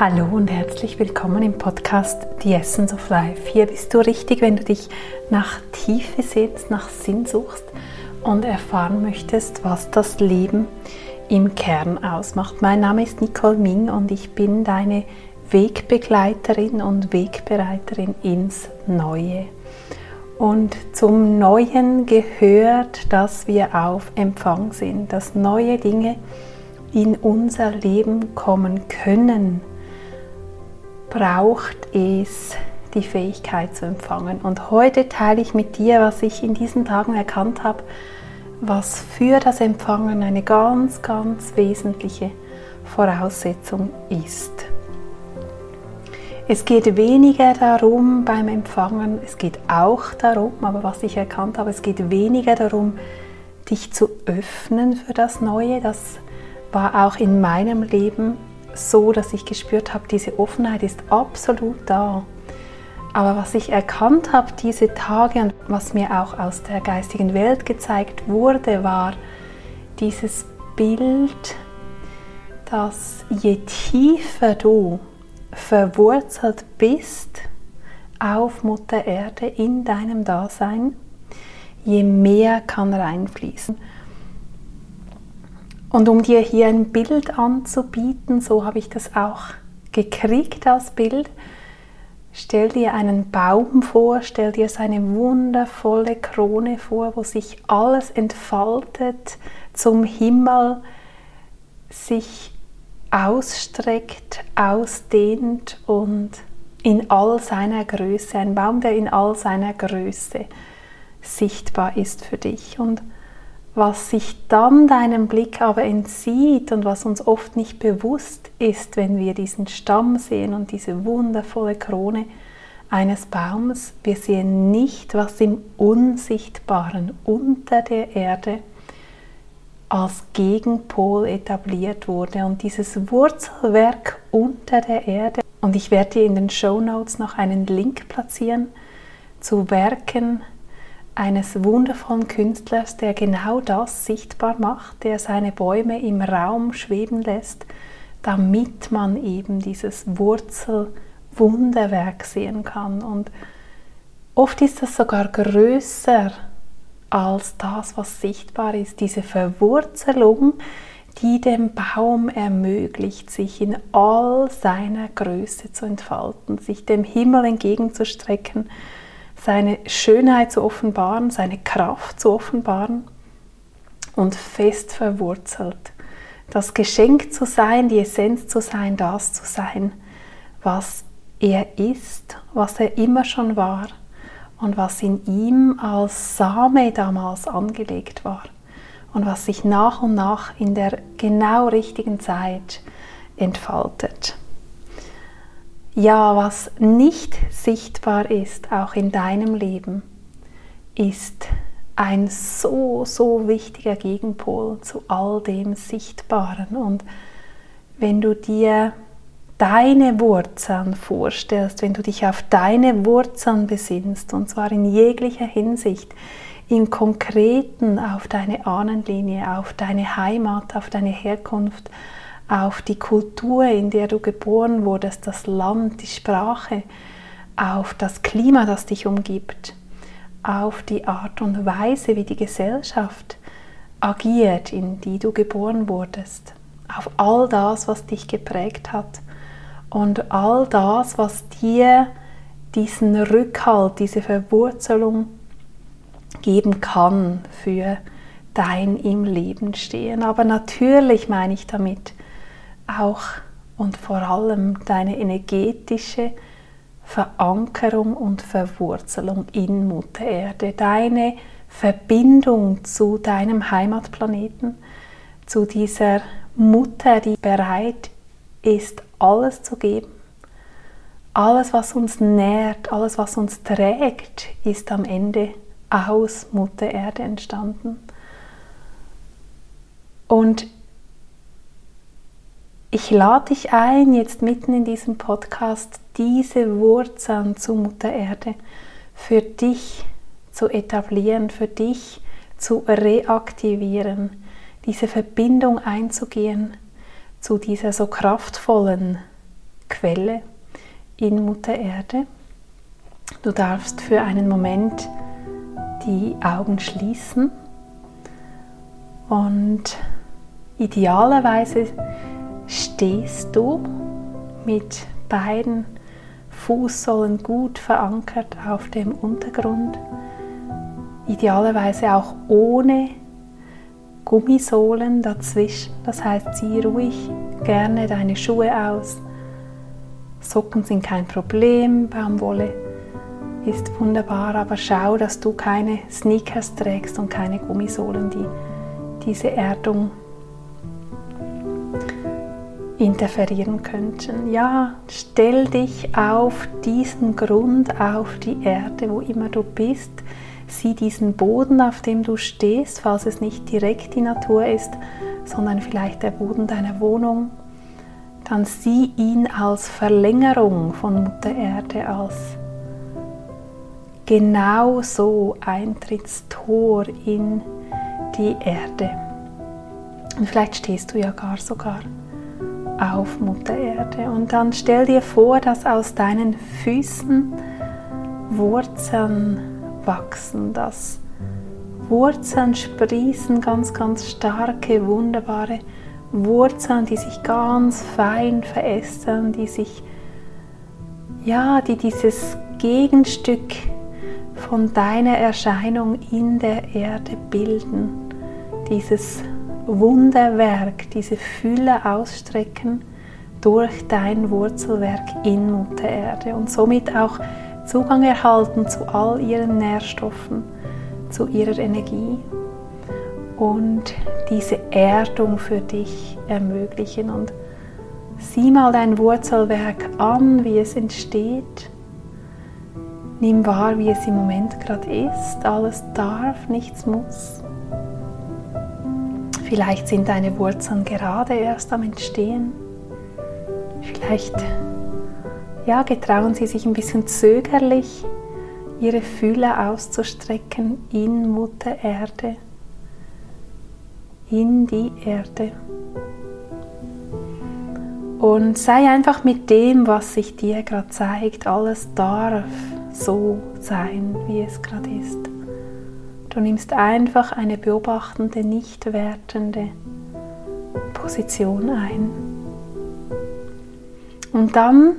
Hallo und herzlich willkommen im Podcast The Essence of Life. Hier bist du richtig, wenn du dich nach Tiefe sehnst, nach Sinn suchst und erfahren möchtest, was das Leben im Kern ausmacht. Mein Name ist Nicole Ming und ich bin deine Wegbegleiterin und Wegbereiterin ins Neue. Und zum Neuen gehört, dass wir auf Empfang sind, dass neue Dinge in unser Leben kommen können, braucht es die Fähigkeit zu empfangen. Und heute teile ich mit dir, was ich in diesen Tagen erkannt habe, was für das Empfangen eine ganz, ganz wesentliche Voraussetzung ist. Es geht weniger darum beim Empfangen, es geht auch darum, aber was ich erkannt habe, es geht weniger darum, dich zu öffnen für das Neue. Das war auch in meinem Leben so, dass ich gespürt habe, diese Offenheit ist absolut da. Aber was ich erkannt habe diese Tage und was mir auch aus der geistigen Welt gezeigt wurde, war dieses Bild, dass je tiefer du verwurzelt bist auf Mutter Erde in deinem Dasein, je mehr kann reinfließen. Und um dir hier ein Bild anzubieten, so habe ich das auch gekriegt als Bild, stell dir einen Baum vor, stell dir seine wundervolle Krone vor, wo sich alles entfaltet zum Himmel, sich ausstreckt, ausdehnt und in all seiner Größe, ein Baum, der in all seiner Größe sichtbar ist für dich. Und was sich dann deinem Blick aber entzieht und was uns oft nicht bewusst ist, wenn wir diesen Stamm sehen und diese wundervolle Krone eines Baums, wir sehen nicht, was im Unsichtbaren unter der Erde als Gegenpol etabliert wurde. Und dieses Wurzelwerk unter der Erde, und ich werde dir in den Show Notes noch einen Link platzieren zu Werken eines wundervollen Künstlers, der genau das sichtbar macht, der seine Bäume im Raum schweben lässt, damit man eben dieses Wurzelwunderwerk sehen kann. Und oft ist das sogar größer als das, was sichtbar ist, diese Verwurzelung, die dem Baum ermöglicht, sich in all seiner Größe zu entfalten, sich dem Himmel entgegenzustrecken, seine Schönheit zu offenbaren, seine Kraft zu offenbaren und fest verwurzelt. Das Geschenk zu sein, die Essenz zu sein, das zu sein, was er ist, was er immer schon war und was in ihm als Same damals angelegt war und was sich nach und nach in der genau richtigen Zeit entfaltet. Ja, was nicht sichtbar ist, auch in deinem Leben, ist ein so, so wichtiger Gegenpol zu all dem Sichtbaren. Und wenn du dir deine Wurzeln vorstellst, wenn du dich auf deine Wurzeln besinnst, und zwar in jeglicher Hinsicht, im Konkreten auf deine Ahnenlinie, auf deine Heimat, auf deine Herkunft, auf die Kultur, in der du geboren wurdest, das Land, die Sprache, auf das Klima, das dich umgibt, auf die Art und Weise, wie die Gesellschaft agiert, in die du geboren wurdest, auf all das, was dich geprägt hat und all das, was dir diesen Rückhalt, diese Verwurzelung geben kann für dein im Leben stehen. Aber natürlich meine ich damit auch und vor allem deine energetische Verankerung und Verwurzelung in Mutter Erde, deine Verbindung zu deinem Heimatplaneten, zu dieser Mutter, die bereit ist, alles zu geben. Alles, was uns nährt, alles, was uns trägt, ist am Ende aus Mutter Erde entstanden. Und ich lade dich ein, jetzt mitten in diesem Podcast diese Wurzeln zu Mutter Erde für dich zu etablieren, für dich zu reaktivieren, diese Verbindung einzugehen zu dieser so kraftvollen Quelle in Mutter Erde. Du darfst für einen Moment die Augen schließen und idealerweise stehst du mit beiden Fußsohlen gut verankert auf dem Untergrund. Idealerweise auch ohne Gummisohlen dazwischen. Das heißt, zieh ruhig gerne deine Schuhe aus. Socken sind kein Problem, Baumwolle ist wunderbar, aber schau, dass du keine Sneakers trägst und keine Gummisohlen, die diese Erdung interferieren könnten. Ja, stell dich auf diesen Grund, auf die Erde, wo immer du bist. Sieh diesen Boden, auf dem du stehst, falls es nicht direkt die Natur ist, sondern vielleicht der Boden deiner Wohnung. Dann sieh ihn als Verlängerung von Mutter Erde, als genau so Eintrittstor in die Erde. Und vielleicht stehst du ja gar sogar auf Mutter Erde. Und dann stell dir vor, dass aus deinen Füßen Wurzeln wachsen, dass Wurzeln sprießen, ganz, ganz starke, wunderbare Wurzeln, die sich ganz fein verästern, die sich, ja, die dieses Gegenstück von deiner Erscheinung in der Erde bilden, dieses Wunderwerk, diese Fülle ausstrecken durch dein Wurzelwerk in Mutter Erde und somit auch Zugang erhalten zu all ihren Nährstoffen, zu ihrer Energie und diese Erdung für dich ermöglichen. Und sieh mal dein Wurzelwerk an, wie es entsteht. Nimm wahr, wie es im Moment gerade ist. Alles darf, nichts muss. Vielleicht sind deine Wurzeln gerade erst am Entstehen. Vielleicht ja, getrauen sie sich ein bisschen zögerlich, ihre Fühler auszustrecken in Mutter Erde, in die Erde. Und sei einfach mit dem, was sich dir gerade zeigt. Alles darf so sein, wie es gerade ist. Du nimmst einfach eine beobachtende, nicht wertende Position ein. Und dann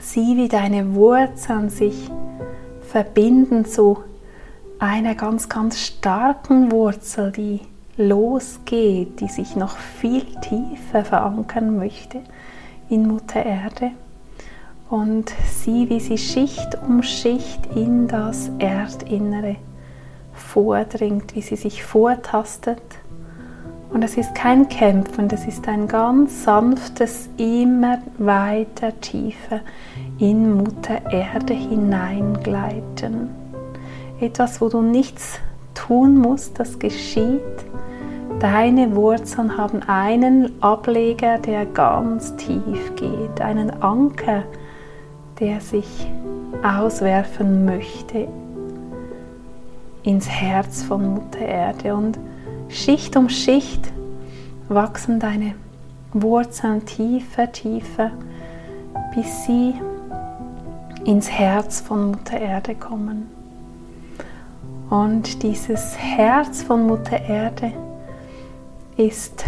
sieh, wie deine Wurzeln sich verbinden zu einer ganz, ganz starken Wurzel, die losgeht, die sich noch viel tiefer verankern möchte in Mutter Erde. Und sieh, wie sie Schicht um Schicht in das Erdinnere vordringt, wie sie sich vortastet. Und es ist kein Kämpfen, das ist ein ganz sanftes, immer weiter tiefer in Mutter Erde hineingleiten. Etwas, wo du nichts tun musst, das geschieht. Deine Wurzeln haben einen Ableger, der ganz tief geht, einen Anker, der sich auswerfen möchte ins Herz von Mutter Erde und Schicht um Schicht wachsen deine Wurzeln tiefer, tiefer, bis sie ins Herz von Mutter Erde kommen. Und dieses Herz von Mutter Erde ist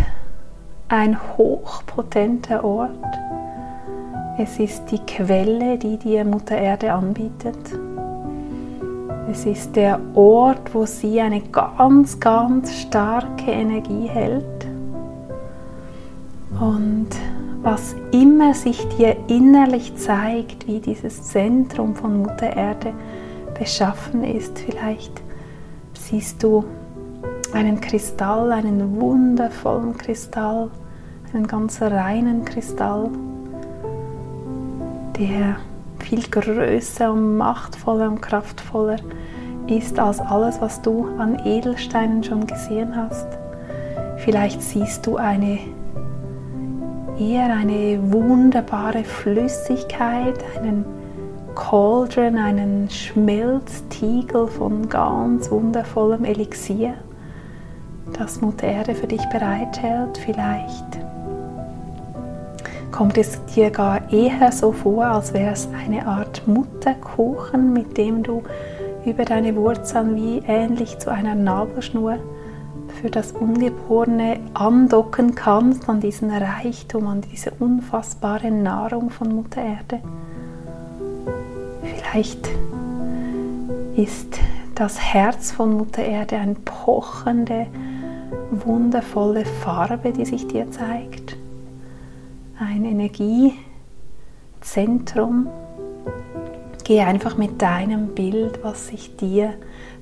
ein hochpotenter Ort. Es ist die Quelle, die dir Mutter Erde anbietet. Es ist der Ort, wo sie eine ganz, ganz starke Energie hält. Und was immer sich dir innerlich zeigt, wie dieses Zentrum von Mutter Erde beschaffen ist, vielleicht siehst du einen Kristall, einen wundervollen Kristall, einen ganz reinen Kristall, der viel größer und machtvoller und kraftvoller ist als alles, was du an Edelsteinen schon gesehen hast. Vielleicht siehst du eine eher eine wunderbare Flüssigkeit, einen Cauldron, einen Schmelztiegel von ganz wundervollem Elixier, das Mutter Erde für dich bereithält. Vielleicht Kommt es dir gar eher so vor, als wäre es eine Art Mutterkuchen, mit dem du über deine Wurzeln wie ähnlich zu einer Nabelschnur für das Ungeborene andocken kannst an diesen Reichtum, an diese unfassbare Nahrung von Mutter Erde? Vielleicht ist das Herz von Mutter Erde eine pochende, wundervolle Farbe, die sich dir zeigt. Ein Energiezentrum. Geh einfach mit deinem Bild, was sich dir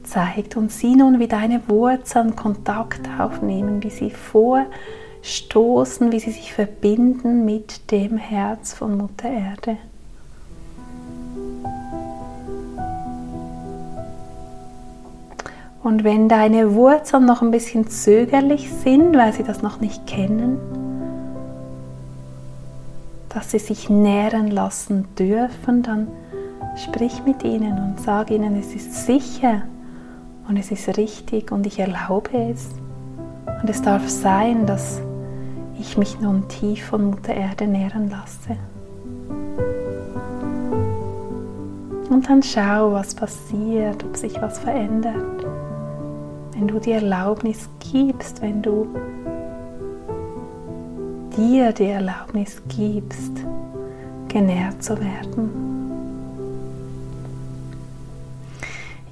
zeigt und sieh nun, wie deine Wurzeln Kontakt aufnehmen, wie sie vorstoßen, wie sie sich verbinden mit dem Herz von Mutter Erde. Und wenn deine Wurzeln noch ein bisschen zögerlich sind, weil sie das noch nicht kennen, dass sie sich nähren lassen dürfen, dann sprich mit ihnen und sag ihnen, es ist sicher und es ist richtig und ich erlaube es. Und es darf sein, dass ich mich nun tief von Mutter Erde nähren lasse. Und dann schau, was passiert, ob sich was verändert wenn du die Erlaubnis gibst, wenn du dir die Erlaubnis gibst, genährt zu werden.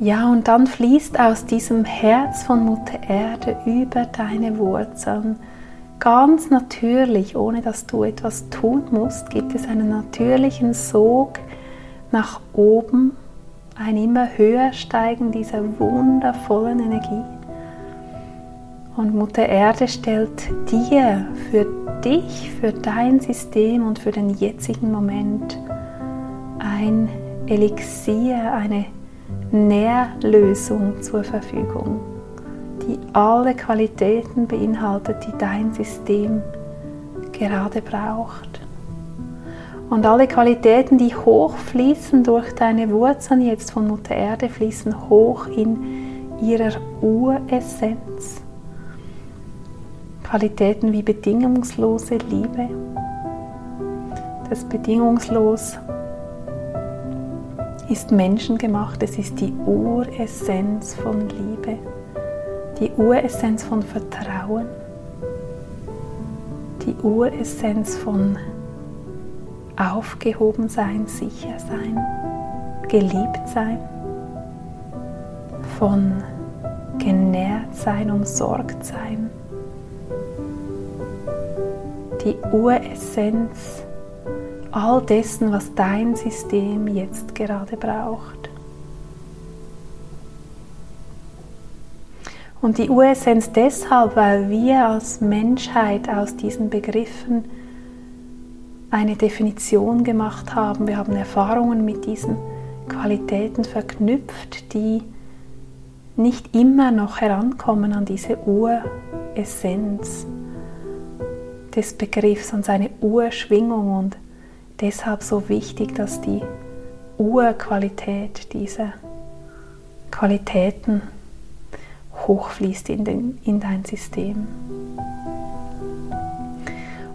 Ja, und dann fließt aus diesem Herz von Mutter Erde über deine Wurzeln ganz natürlich, ohne dass du etwas tun musst, gibt es einen natürlichen Sog nach oben, ein immer höher steigen dieser wundervollen Energie. Und Mutter Erde stellt dir, für dich, für dein System und für den jetzigen Moment ein Elixier, eine Nährlösung zur Verfügung, die alle Qualitäten beinhaltet, die dein System gerade braucht. Und alle Qualitäten, die hochfließen durch deine Wurzeln jetzt von Mutter Erde, fließen hoch in ihrer Uressenz. Qualitäten wie bedingungslose Liebe. Das Bedingungslos ist menschengemacht, es ist die Uressenz von Liebe, die Uressenz von Vertrauen, die Uressenz von aufgehoben sein, sicher sein, geliebt sein, von genährt sein, umsorgt sein. Die Uressenz all dessen, was dein System jetzt gerade braucht. Und die Uressenz deshalb, weil wir als Menschheit aus diesen Begriffen eine Definition gemacht haben. Wir haben Erfahrungen mit diesen Qualitäten verknüpft, die nicht immer noch herankommen an diese Uressenz des Begriffs und seine Urschwingung und deshalb so wichtig, dass die Urqualität dieser Qualitäten hochfließt in, den, in dein System.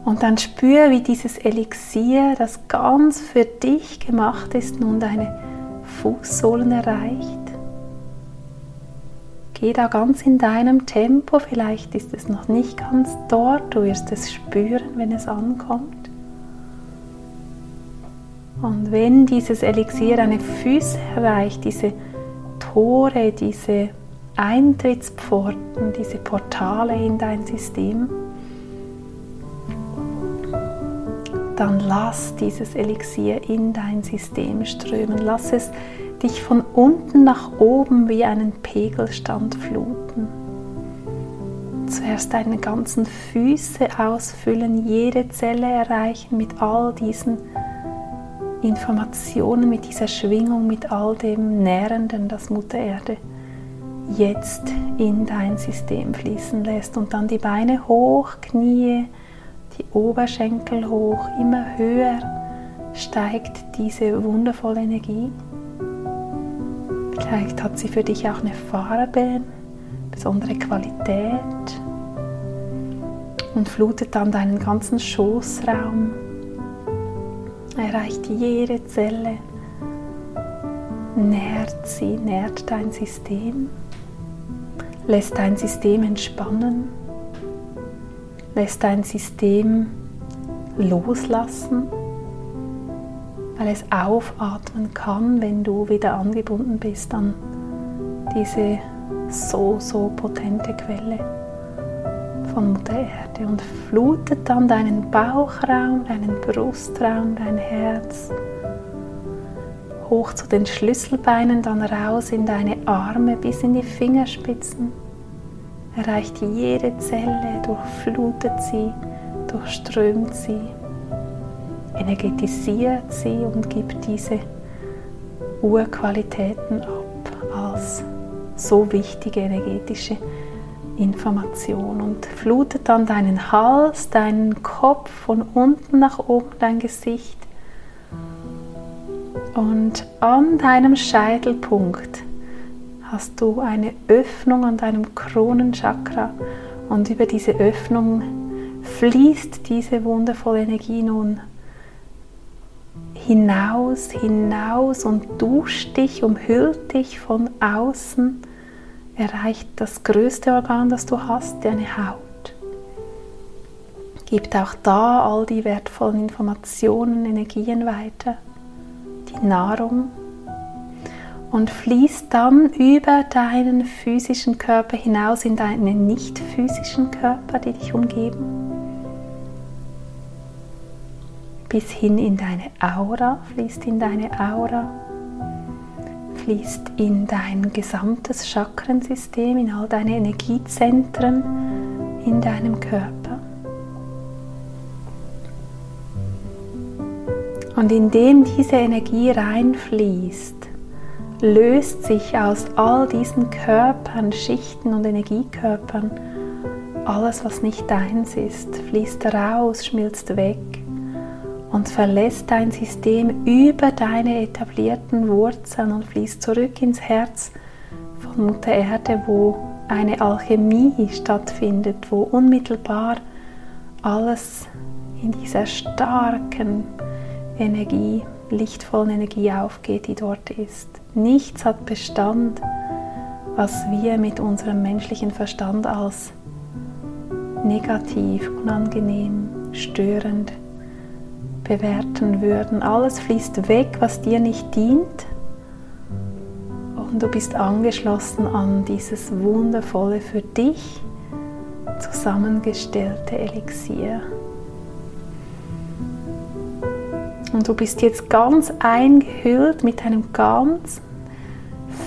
Und dann spür, wie dieses Elixier, das ganz für dich gemacht ist, nun deine Fußsohlen erreicht Geh da ganz in deinem Tempo, vielleicht ist es noch nicht ganz dort, du wirst es spüren, wenn es ankommt. Und wenn dieses Elixier deine Füße erreicht, diese Tore, diese Eintrittspforten, diese Portale in dein System, dann lass dieses Elixier in dein System strömen. Lass es dich von unten nach oben wie einen Pegelstand fluten. Zuerst deine ganzen Füße ausfüllen, jede Zelle erreichen mit all diesen Informationen, mit dieser Schwingung, mit all dem Nährenden, das Mutter Erde jetzt in dein System fließen lässt. Und dann die Beine hoch, Knie, die Oberschenkel hoch, immer höher steigt diese wundervolle Energie. Vielleicht hat sie für dich auch eine Farbe, besondere Qualität und flutet dann deinen ganzen Schoßraum erreicht jede Zelle, nährt sie, nährt dein System, lässt dein System entspannen, lässt dein System loslassen, weil es aufatmen kann, wenn du wieder angebunden bist an diese so, so potente Quelle von Mutter Erde und flutet dann deinen Bauchraum, deinen Brustraum, dein Herz hoch zu den Schlüsselbeinen, dann raus in deine Arme bis in die Fingerspitzen. Erreicht jede Zelle, durchflutet sie, durchströmt sie, energetisiert sie und gibt diese Urqualitäten ab als so wichtige energetische Information und flutet dann deinen Hals, deinen Kopf von unten nach oben, dein Gesicht. Und an deinem Scheitelpunkt hast du eine Öffnung an deinem Kronenchakra und über diese Öffnung fließt diese wundervolle Energie nun hinaus, hinaus und duscht dich, umhüllt dich von außen erreicht das größte Organ, das du hast, deine Haut. Gibt auch da all die wertvollen Informationen, Energien weiter, die Nahrung und fließt dann über deinen physischen Körper hinaus in deinen nicht physischen Körper, die dich umgeben. Bis hin in deine Aura, fließt in deine Aura fließt in dein gesamtes Chakrensystem, in all deine Energiezentren in deinem Körper. Und indem diese Energie reinfließt, löst sich aus all diesen Körpern, Schichten und Energiekörpern alles, was nicht deins ist, fließt raus, schmilzt weg und verlässt dein System über deine etablierten Wurzeln und fließt zurück ins Herz von Mutter Erde, wo eine Alchemie stattfindet, wo unmittelbar alles in dieser starken Energie, lichtvollen Energie aufgeht, die dort ist. Nichts hat Bestand, was wir mit unserem menschlichen Verstand als negativ, unangenehm, störend bewerten würden. Alles fließt weg, was dir nicht dient. Und du bist angeschlossen an dieses wundervolle für dich zusammengestellte Elixier. Und du bist jetzt ganz eingehüllt mit einem ganzen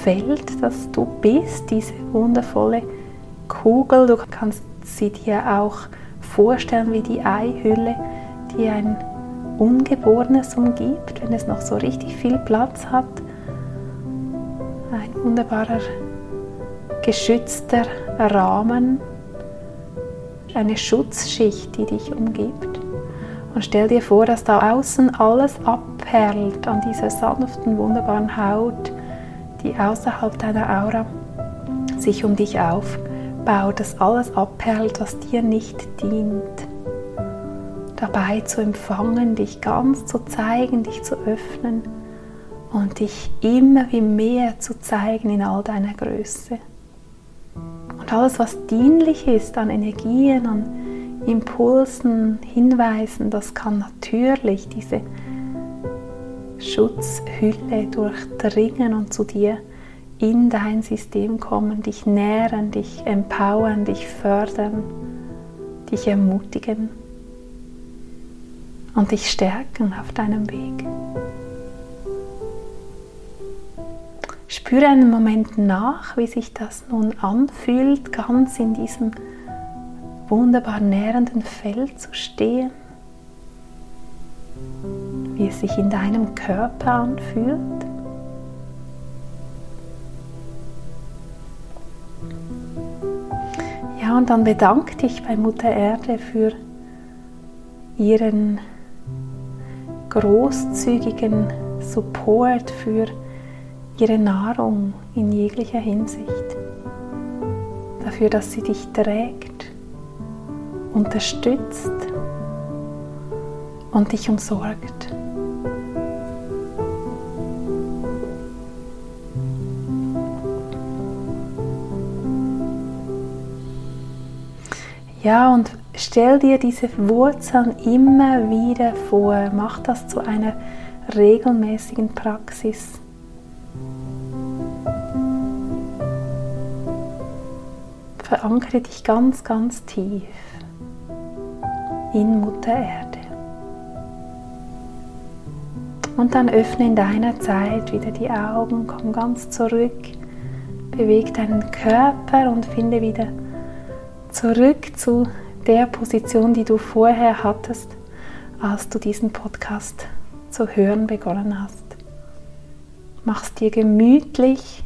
Feld, das du bist, diese wundervolle Kugel. Du kannst sie dir auch vorstellen wie die Eihülle, die ein Ungeborenes umgibt, wenn es noch so richtig viel Platz hat. Ein wunderbarer geschützter Rahmen, eine Schutzschicht, die dich umgibt. Und stell dir vor, dass da außen alles abperlt an dieser sanften, wunderbaren Haut, die außerhalb deiner Aura sich um dich aufbaut, dass alles abperlt, was dir nicht dient dabei zu empfangen, dich ganz zu zeigen, dich zu öffnen und dich immer wie mehr zu zeigen in all deiner Größe. Und alles, was dienlich ist an Energien, an Impulsen, Hinweisen, das kann natürlich diese Schutzhülle durchdringen und zu dir in dein System kommen, dich nähren, dich empowern, dich fördern, dich ermutigen und dich stärken auf deinem Weg. Spüre einen Moment nach, wie sich das nun anfühlt, ganz in diesem wunderbar nährenden Feld zu stehen, wie es sich in deinem Körper anfühlt. Ja, und dann bedank dich bei Mutter Erde für ihren großzügigen Support für ihre Nahrung in jeglicher Hinsicht, dafür, dass sie dich trägt, unterstützt und dich umsorgt. Ja, und stell dir diese Wurzeln immer wieder vor. Mach das zu einer regelmäßigen Praxis. Verankere dich ganz, ganz tief in Mutter Erde. Und dann öffne in deiner Zeit wieder die Augen, komm ganz zurück, beweg deinen Körper und finde wieder zurück zu der Position, die du vorher hattest, als du diesen Podcast zu hören begonnen hast. Mach's dir gemütlich.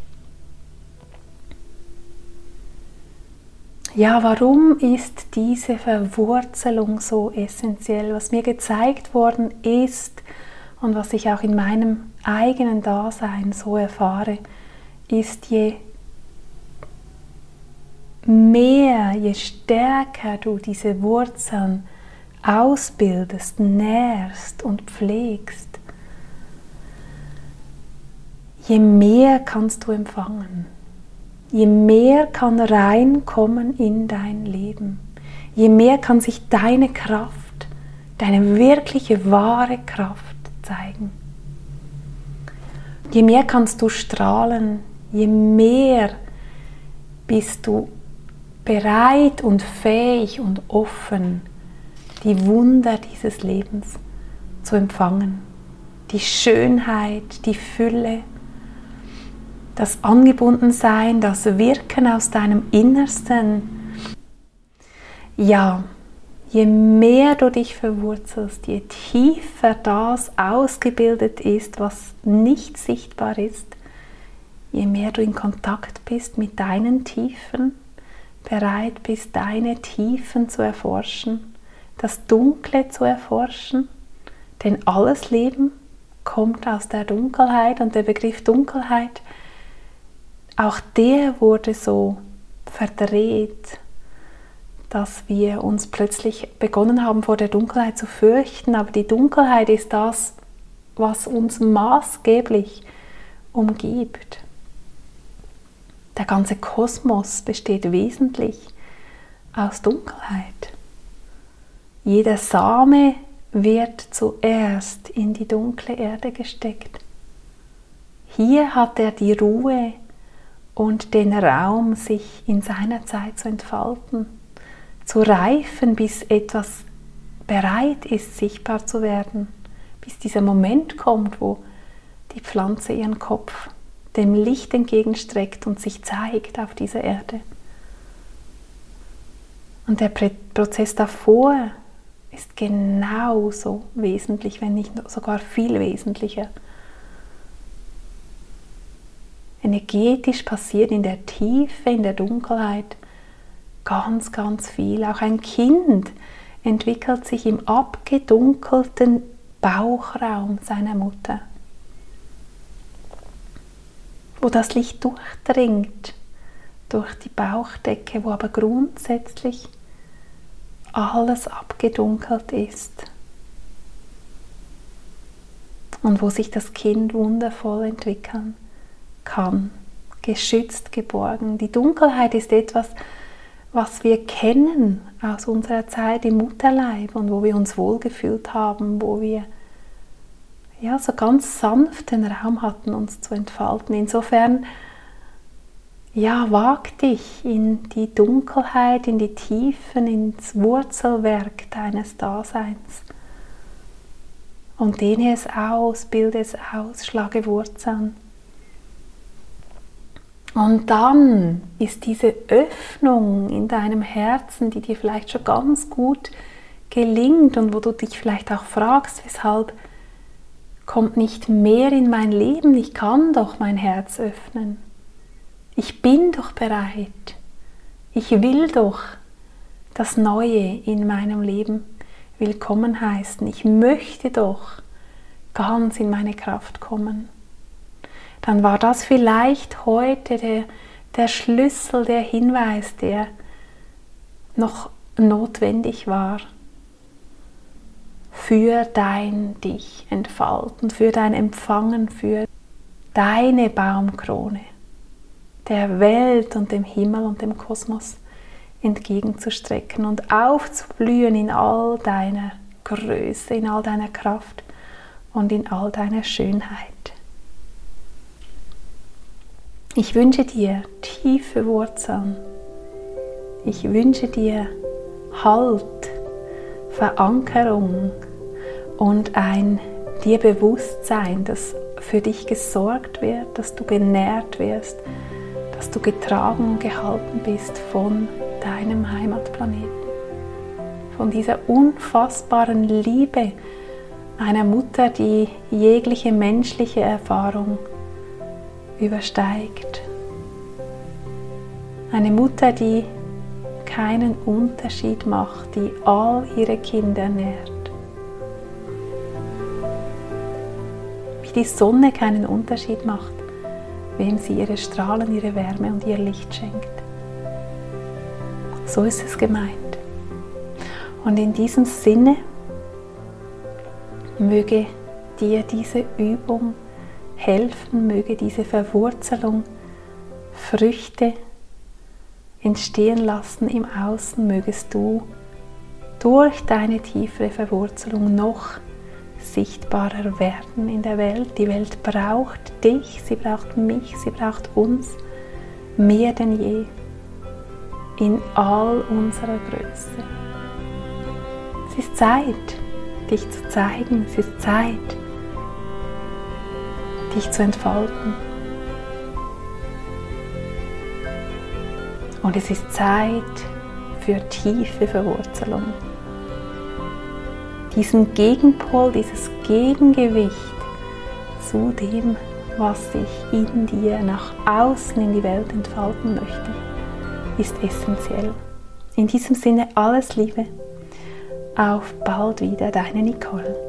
Ja, warum ist diese Verwurzelung so essentiell? Was mir gezeigt worden ist und was ich auch in meinem eigenen Dasein so erfahre, ist je mehr, je stärker du diese Wurzeln ausbildest, nährst und pflegst, je mehr kannst du empfangen, je mehr kann reinkommen in dein Leben, je mehr kann sich deine Kraft, deine wirkliche wahre Kraft zeigen. Je mehr kannst du strahlen, je mehr bist du bereit und fähig und offen, die Wunder dieses Lebens zu empfangen. Die Schönheit, die Fülle, das Angebundensein, das Wirken aus deinem Innersten. Ja, je mehr du dich verwurzelst, je tiefer das ausgebildet ist, was nicht sichtbar ist, je mehr du in Kontakt bist mit deinen Tiefen, bereit bist, deine Tiefen zu erforschen, das Dunkle zu erforschen, denn alles Leben kommt aus der Dunkelheit und der Begriff Dunkelheit, auch der wurde so verdreht, dass wir uns plötzlich begonnen haben, vor der Dunkelheit zu fürchten, aber die Dunkelheit ist das, was uns maßgeblich umgibt. Der ganze Kosmos besteht wesentlich aus Dunkelheit. Jeder Same wird zuerst in die dunkle Erde gesteckt. Hier hat er die Ruhe und den Raum, sich in seiner Zeit zu entfalten, zu reifen, bis etwas bereit ist, sichtbar zu werden, bis dieser Moment kommt, wo die Pflanze ihren Kopf dem Licht entgegenstreckt und sich zeigt auf dieser Erde. Und der Prozess davor ist genauso wesentlich, wenn nicht sogar viel wesentlicher. Energetisch passiert in der Tiefe, in der Dunkelheit ganz, ganz viel. Auch ein Kind entwickelt sich im abgedunkelten Bauchraum seiner Mutter wo das Licht durchdringt. Durch die Bauchdecke, wo aber grundsätzlich alles abgedunkelt ist. Und wo sich das Kind wundervoll entwickeln kann, geschützt, geborgen. Die Dunkelheit ist etwas, was wir kennen aus unserer Zeit im Mutterleib und wo wir uns wohlgefühlt haben, wo wir ja, so ganz sanft den Raum hatten, uns zu entfalten. Insofern, ja, wag dich in die Dunkelheit, in die Tiefen, ins Wurzelwerk deines Daseins. Und dehne es aus, bilde es aus, schlage Wurzeln. Und dann ist diese Öffnung in deinem Herzen, die dir vielleicht schon ganz gut gelingt und wo du dich vielleicht auch fragst, weshalb kommt nicht mehr in mein Leben, ich kann doch mein Herz öffnen. Ich bin doch bereit. Ich will doch das Neue in meinem Leben willkommen heißen. Ich möchte doch ganz in meine Kraft kommen. Dann war das vielleicht heute der, der Schlüssel, der Hinweis, der noch notwendig war für dein Dich entfalten, für dein Empfangen, für deine Baumkrone der Welt und dem Himmel und dem Kosmos entgegenzustrecken und aufzublühen in all deiner Größe, in all deiner Kraft und in all deiner Schönheit. Ich wünsche dir tiefe Wurzeln. Ich wünsche dir Halt, Verankerung und ein dir Bewusstsein, dass für dich gesorgt wird, dass du genährt wirst, dass du getragen und gehalten bist von deinem Heimatplaneten. Von dieser unfassbaren Liebe einer Mutter, die jegliche menschliche Erfahrung übersteigt. Eine Mutter, die keinen Unterschied macht, die all ihre Kinder nährt. Die Sonne keinen Unterschied macht, wem sie ihre Strahlen, ihre Wärme und ihr Licht schenkt. So ist es gemeint. Und in diesem Sinne möge dir diese Übung helfen, möge diese Verwurzelung Früchte entstehen lassen im Außen, mögest du durch deine tiefere Verwurzelung noch sichtbarer werden in der Welt. Die Welt braucht dich, sie braucht mich, sie braucht uns mehr denn je in all unserer Größe. Es ist Zeit, dich zu zeigen, es ist Zeit, dich zu entfalten. Und es ist Zeit für tiefe Verwurzelung. Diesen Gegenpol, dieses Gegengewicht zu dem, was sich in dir nach außen in die Welt entfalten möchte, ist essentiell. In diesem Sinne alles Liebe. Auf bald wieder, deine Nicole.